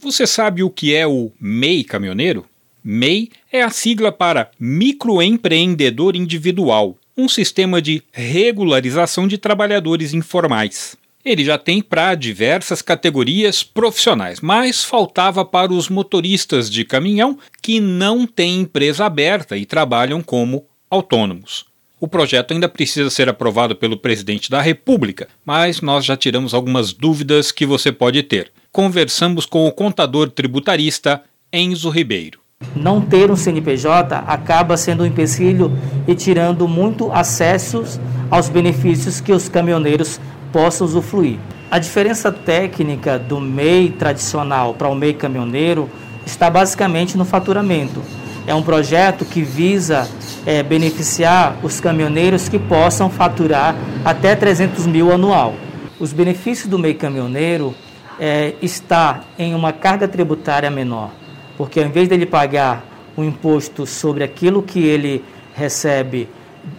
Você sabe o que é o MEI caminhoneiro? MEI é a sigla para Microempreendedor Individual, um sistema de regularização de trabalhadores informais. Ele já tem para diversas categorias profissionais, mas faltava para os motoristas de caminhão que não têm empresa aberta e trabalham como autônomos. O projeto ainda precisa ser aprovado pelo presidente da República, mas nós já tiramos algumas dúvidas que você pode ter. Conversamos com o contador tributarista Enzo Ribeiro. Não ter um CNPJ acaba sendo um empecilho e tirando muito acessos aos benefícios que os caminhoneiros possam usufruir. A diferença técnica do MEI tradicional para o MEI caminhoneiro está basicamente no faturamento. É um projeto que visa é, beneficiar os caminhoneiros que possam faturar até 300 mil anual. Os benefícios do meio caminhoneiro é, está em uma carga tributária menor, porque ao invés dele pagar o imposto sobre aquilo que ele recebe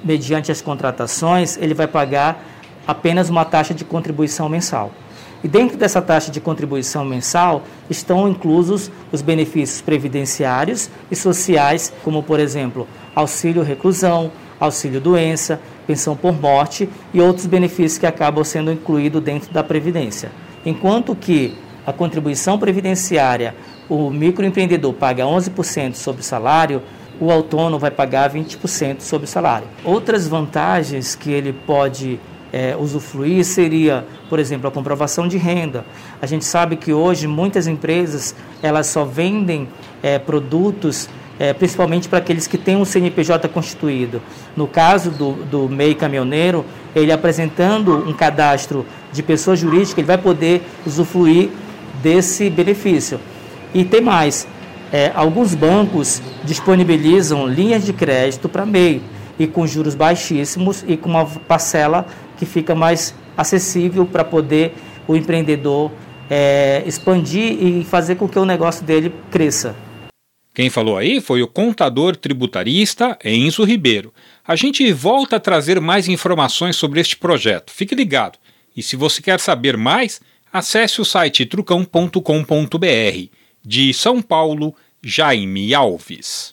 mediante as contratações, ele vai pagar apenas uma taxa de contribuição mensal. E dentro dessa taxa de contribuição mensal estão inclusos os benefícios previdenciários e sociais, como por exemplo, auxílio reclusão, auxílio doença, pensão por morte e outros benefícios que acabam sendo incluídos dentro da previdência. Enquanto que a contribuição previdenciária, o microempreendedor paga 11% sobre o salário, o autônomo vai pagar 20% sobre o salário. Outras vantagens que ele pode é, usufruir seria, por exemplo, a comprovação de renda. A gente sabe que hoje muitas empresas elas só vendem é, produtos é, principalmente para aqueles que têm um CNPJ constituído. No caso do, do MEI caminhoneiro, ele apresentando um cadastro de pessoa jurídica, ele vai poder usufruir desse benefício. E tem mais, é, alguns bancos disponibilizam linhas de crédito para MEI e com juros baixíssimos e com uma parcela que fica mais acessível para poder o empreendedor é, expandir e fazer com que o negócio dele cresça. Quem falou aí foi o contador tributarista Enzo Ribeiro. A gente volta a trazer mais informações sobre este projeto. Fique ligado. E se você quer saber mais, acesse o site trucão.com.br. De São Paulo, Jaime Alves.